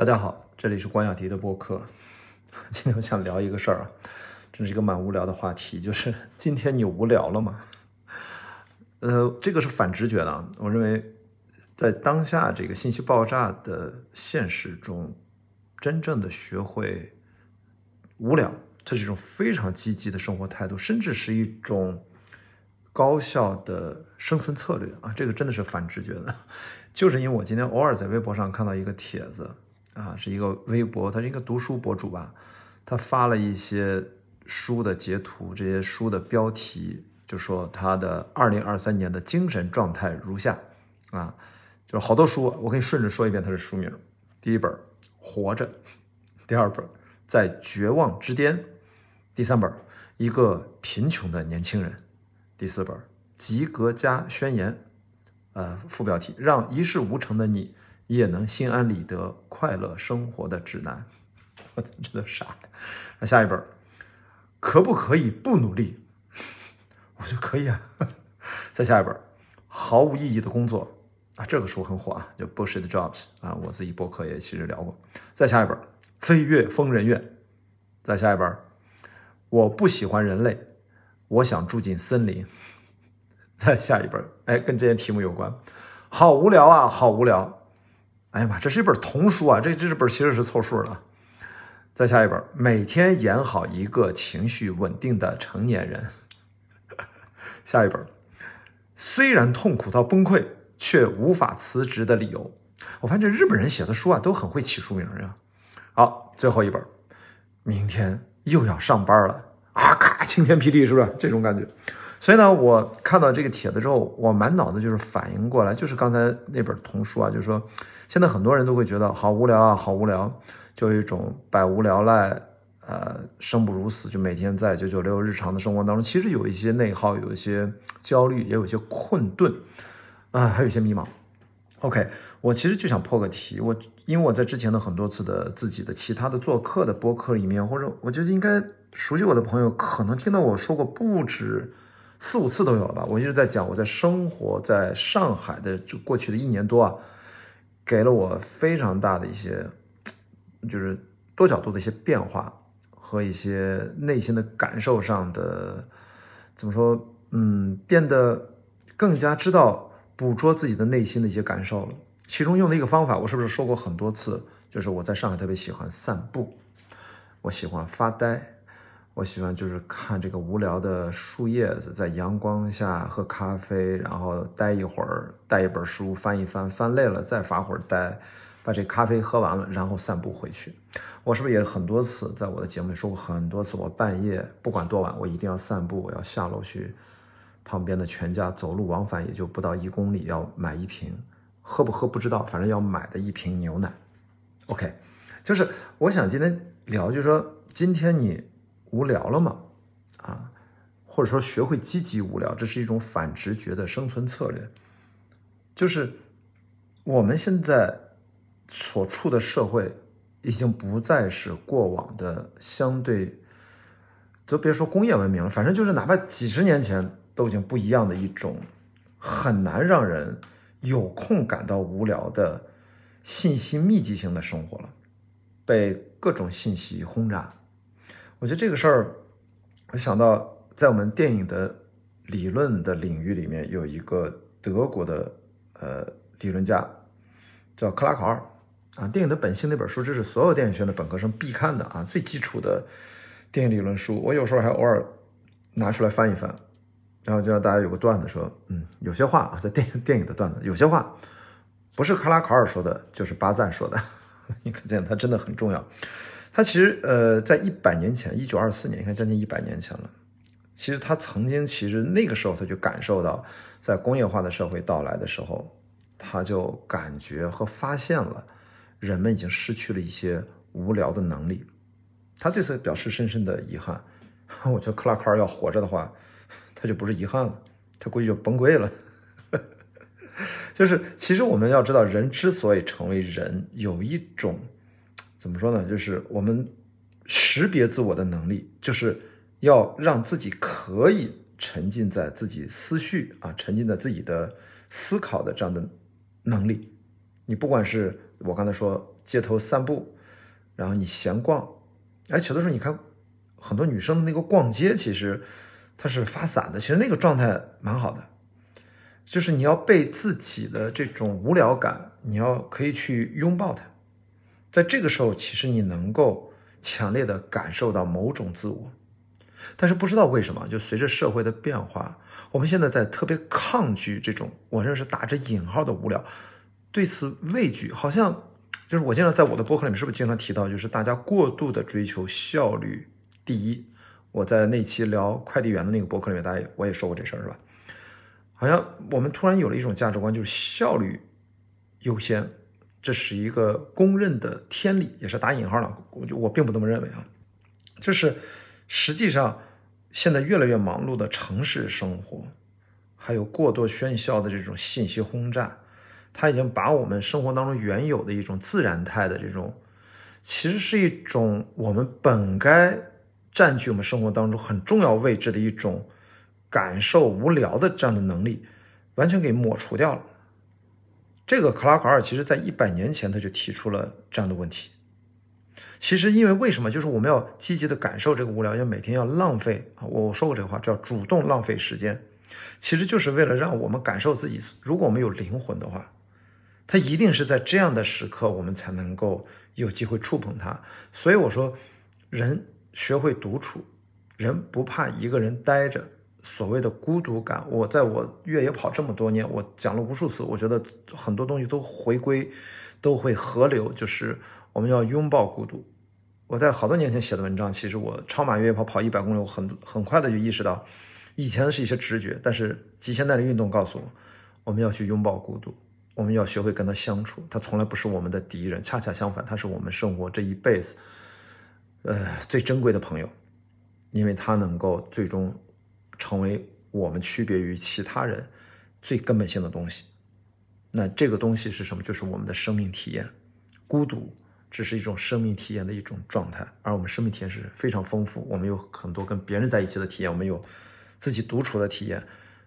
大家好，这里是关雅迪的播客。今天我想聊一个事儿啊，这是一个蛮无聊的话题，就是 今天你无聊了吗？呃，这个是反直觉的啊。我认为，在当下这个信息爆炸的现实中，真正的学会无聊，这是一种非常积极的生活态度，甚至是一种高效的生存策略啊。这个真的是反直觉的，就是因为我今天偶尔在微博上看到一个帖子。啊，是一个微博，他是一个读书博主吧，他发了一些书的截图，这些书的标题就说他的二零二三年的精神状态如下，啊，就是好多书，我给你顺着说一遍，它是书名，第一本《活着》，第二本《在绝望之巅》，第三本《一个贫穷的年轻人》，第四本《及格加宣言》，呃，副标题让一事无成的你。也能心安理得、快乐生活的指南，我这都啥呀？那下一本，可不可以不努力？我说可以啊。再下一本，毫无意义的工作啊，这个书很火啊，叫《Bullshit Jobs》啊，我自己博客也其实聊过。再下一本，飞越疯人院。再下一本，我不喜欢人类，我想住进森林。再下一本，哎，跟这些题目有关，好无聊啊，好无聊。哎呀妈，这是一本童书啊！这这本其实是凑数的。再下一本，每天演好一个情绪稳定的成年人。下一本，虽然痛苦到崩溃，却无法辞职的理由。我发现这日本人写的书啊，都很会起书名呀。好，最后一本，明天又要上班了啊！咔，晴天霹雳，是不是这种感觉？所以呢，我看到这个帖子之后，我满脑子就是反应过来，就是刚才那本童书啊，就是说。现在很多人都会觉得好无聊啊，好无聊，就有一种百无聊赖，呃，生不如死，就每天在九九六日常的生活当中，其实有一些内耗，有一些焦虑，也有一些困顿，啊，还有一些迷茫。OK，我其实就想破个题，我因为我在之前的很多次的自己的其他的做客的播客里面，或者我觉得应该熟悉我的朋友，可能听到我说过不止四五次都有了吧。我一直在讲我在生活在上海的就过去的一年多啊。给了我非常大的一些，就是多角度的一些变化和一些内心的感受上的，怎么说？嗯，变得更加知道捕捉自己的内心的一些感受了。其中用的一个方法，我是不是说过很多次？就是我在上海特别喜欢散步，我喜欢发呆。我喜欢就是看这个无聊的树叶子，在阳光下喝咖啡，然后待一会儿，带一本书翻一翻，翻累了再发会儿呆，把这咖啡喝完了，然后散步回去。我是不是也很多次在我的节目里说过很多次？我半夜不管多晚，我一定要散步，我要下楼去旁边的全家走路往返也就不到一公里，要买一瓶，喝不喝不知道，反正要买的一瓶牛奶。OK，就是我想今天聊，就是说今天你。无聊了吗？啊，或者说学会积极无聊，这是一种反直觉的生存策略。就是我们现在所处的社会，已经不再是过往的相对，都别说工业文明了，反正就是哪怕几十年前都已经不一样的一种，很难让人有空感到无聊的信息密集型的生活了，被各种信息轰炸。我觉得这个事儿，我想到在我们电影的理论的领域里面，有一个德国的呃理论家叫克拉考尔啊。电影的本性那本书，这是所有电影学院的本科生必看的啊，最基础的电影理论书。我有时候还偶尔拿出来翻一翻，然后就让大家有个段子说，嗯，有些话啊，在电影电影的段子，有些话不是克拉考尔说的，就是巴赞说的，你可见他真的很重要。他其实，呃，在一百年前，一九二四年，你看将近一百年前了。其实他曾经，其实那个时候他就感受到，在工业化的社会到来的时候，他就感觉和发现了，人们已经失去了一些无聊的能力。他对此表示深深的遗憾。我觉得克拉克尔要活着的话，他就不是遗憾了，他估计就崩溃了。就是，其实我们要知道，人之所以成为人，有一种。怎么说呢？就是我们识别自我的能力，就是要让自己可以沉浸在自己思绪啊，沉浸在自己的思考的这样的能力。你不管是我刚才说街头散步，然后你闲逛，哎，有的时候你看很多女生的那个逛街，其实她是发散的，其实那个状态蛮好的。就是你要被自己的这种无聊感，你要可以去拥抱它，在这个时候，其实你能够强烈的感受到某种自我。但是不知道为什么，就随着社会的变化，我们现在在特别抗拒这种我认为是打着引号的无聊，对此畏惧，好像就是我经常在我的博客里面是不是经常提到，就是大家过度的追求效率第一。我在那期聊快递员的那个博客里面，大家我也说过这事儿，是吧？好像我们突然有了一种价值观，就是效率优先，这是一个公认的天理，也是打引号的。我就我并不这么认为啊，就是实际上现在越来越忙碌的城市生活，还有过多喧嚣的这种信息轰炸，它已经把我们生活当中原有的一种自然态的这种，其实是一种我们本该占据我们生活当中很重要位置的一种。感受无聊的这样的能力，完全给抹除掉了。这个克拉克尔其实在一百年前他就提出了这样的问题。其实因为为什么？就是我们要积极的感受这个无聊，要每天要浪费啊！我说过这个话，叫主动浪费时间，其实就是为了让我们感受自己。如果我们有灵魂的话，它一定是在这样的时刻，我们才能够有机会触碰它。所以我说，人学会独处，人不怕一个人待着。所谓的孤独感，我在我越野跑这么多年，我讲了无数次。我觉得很多东西都回归，都会合流，就是我们要拥抱孤独。我在好多年前写的文章，其实我超马越野跑跑一百公里，我很很快的就意识到，以前是一些直觉，但是极限耐力运动告诉我，我们要去拥抱孤独，我们要学会跟他相处。他从来不是我们的敌人，恰恰相反，他是我们生活这一辈子，呃，最珍贵的朋友，因为他能够最终。成为我们区别于其他人最根本性的东西，那这个东西是什么？就是我们的生命体验。孤独只是一种生命体验的一种状态，而我们生命体验是非常丰富。我们有很多跟别人在一起的体验，我们有自己独处的体验，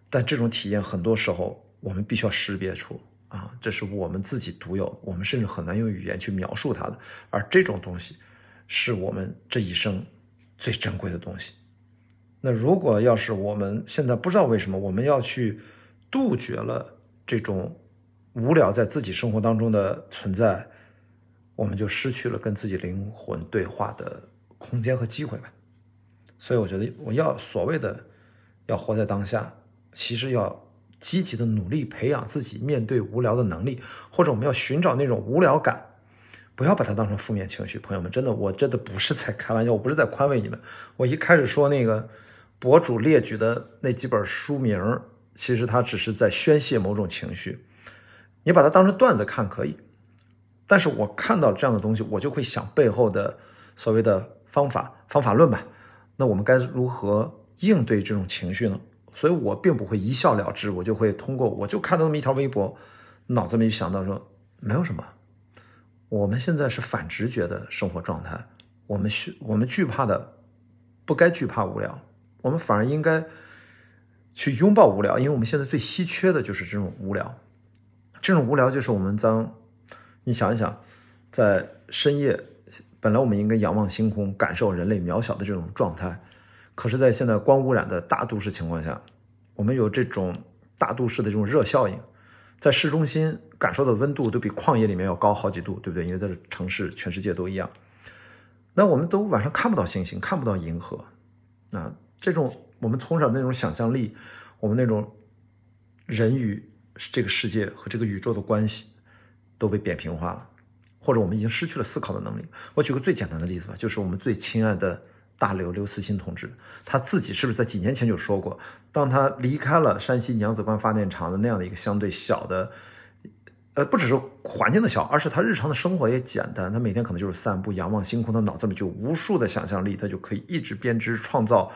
但这种体验很多时候我们必须要识别出啊，这是我们自己独有，我们甚至很难用语言去描述它的。而这种东西是我们这一生最珍贵的东西。那如果要是我们现在不知道为什么我们要去杜绝了这种无聊在自己生活当中的存在，我们就失去了跟自己灵魂对话的空间和机会吧。所以我觉得我要所谓的要活在当下，其实要积极的努力培养自己面对无聊的能力，或者我们要寻找那种无聊感，不要把它当成负面情绪。朋友们，真的，我真的不是在开玩笑，我不是在宽慰你们。我一开始说那个。博主列举的那几本书名，其实他只是在宣泄某种情绪。你把它当成段子看可以，但是我看到这样的东西，我就会想背后的所谓的方法方法论吧。那我们该如何应对这种情绪呢？所以我并不会一笑了之，我就会通过我就看到那么一条微博，脑子里想到说没有什么。我们现在是反直觉的生活状态，我们需我们惧怕的不该惧怕无聊。我们反而应该去拥抱无聊，因为我们现在最稀缺的就是这种无聊。这种无聊就是我们当你想一想，在深夜，本来我们应该仰望星空，感受人类渺小的这种状态。可是，在现在光污染的大都市情况下，我们有这种大都市的这种热效应，在市中心感受的温度都比旷野里面要高好几度，对不对？因为在城市，全世界都一样。那我们都晚上看不到星星，看不到银河，啊。这种我们从小那种想象力，我们那种人与这个世界和这个宇宙的关系都被扁平化了，或者我们已经失去了思考的能力。我举个最简单的例子吧，就是我们最亲爱的大刘刘慈欣同志，他自己是不是在几年前就说过，当他离开了山西娘子关发电厂的那样的一个相对小的。呃，不只是环境的小，而是他日常的生活也简单。他每天可能就是散步、仰望星空，他脑子里就无数的想象力，他就可以一直编织创造，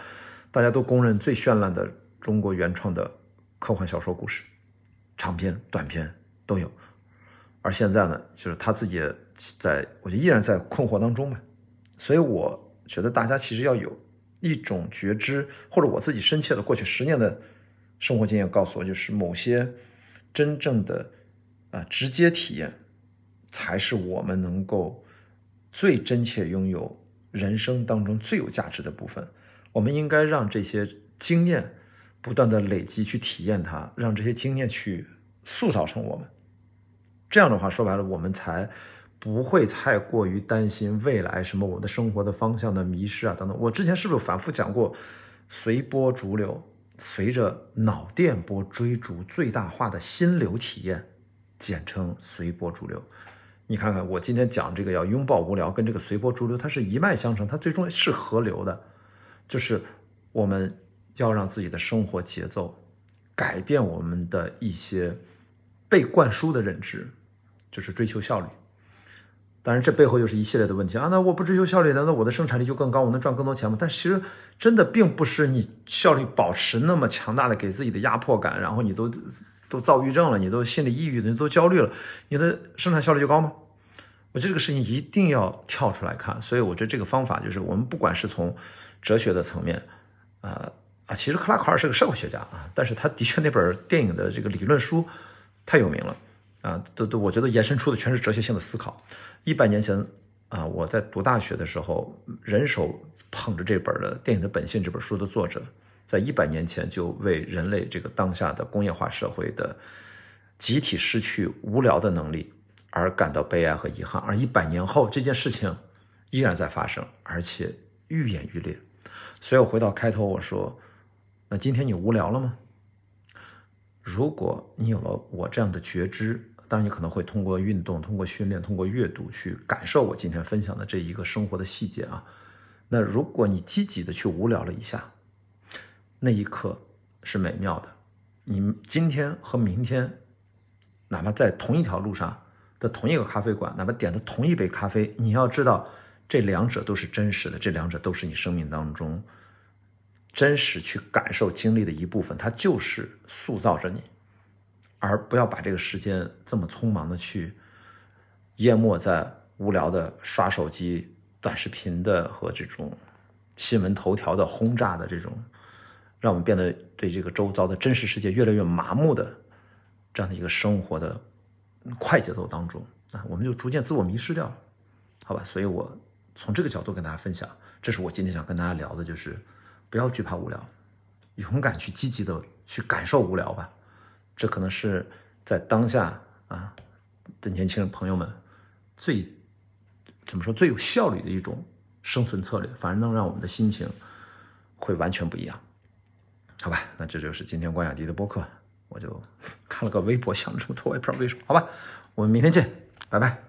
大家都公认最绚烂的中国原创的科幻小说故事，长篇、短篇都有。而现在呢，就是他自己在，我就依然在困惑当中嘛。所以我觉得大家其实要有一种觉知，或者我自己深切的过去十年的生活经验告诉我，就是某些真正的。啊，直接体验才是我们能够最真切拥有人生当中最有价值的部分。我们应该让这些经验不断的累积，去体验它，让这些经验去塑造成我们。这样的话，说白了，我们才不会太过于担心未来什么我的生活的方向的迷失啊等等。我之前是不是反复讲过，随波逐流，随着脑电波追逐最大化的心流体验，简称随波逐流。你看看我今天讲这个要拥抱无聊，跟这个随波逐流它是一脉相承，它最终是河流的，就是我们要让自己的生活节奏改变我们的一些被灌输的认知。就是追求效率，当然这背后又是一系列的问题啊。那我不追求效率，难道我的生产力就更高，我能赚更多钱吗？但其实真的并不是你效率保持那么强大的给自己的压迫感，然后你都都躁郁症了，你都心理抑郁了，你都焦虑了，你的生产效率就高吗？我觉得这个事情一定要跳出来看。所以我觉得这个方法就是，我们不管是从哲学的层面，啊啊，其实克拉克尔是个社会学家啊，但是他的确那本电影的这个理论书太有名了。啊，都都，我觉得延伸出的全是哲学性的思考。一百年前啊，我在读大学的时候，人手捧着这本的《电影的本性》这本书的作者，在一百年前就为人类这个当下的工业化社会的集体失去无聊的能力而感到悲哀和遗憾。而一百年后，这件事情依然在发生，而且愈演愈烈。所以我回到开头，我说，那今天你无聊了吗？如果你有了我这样的觉知，当然，你可能会通过运动、通过训练、通过阅读去感受我今天分享的这一个生活的细节啊。那如果你积极的去无聊了一下，那一刻是美妙的。你今天和明天，哪怕在同一条路上的同一个咖啡馆，哪怕点的同一杯咖啡，你要知道，这两者都是真实的，这两者都是你生命当中真实去感受经历的一部分，它就是塑造着你。而不要把这个时间这么匆忙的去淹没在无聊的刷手机、短视频的和这种新闻头条的轰炸的这种，让我们变得对这个周遭的真实世界越来越麻木的这样的一个生活的快节奏当中啊，我们就逐渐自我迷失掉了，好吧？所以我从这个角度跟大家分享，这是我今天想跟大家聊的，就是不要惧怕无聊，勇敢去积极的去感受无聊吧。这可能是在当下啊的年轻人朋友们最怎么说最有效率的一种生存策略，反而能让我们的心情会完全不一样，好吧？那这就是今天关雅迪的播客，我就 看了个微博，想这么多，我也不知道为什么，好吧？我们明天见，拜拜。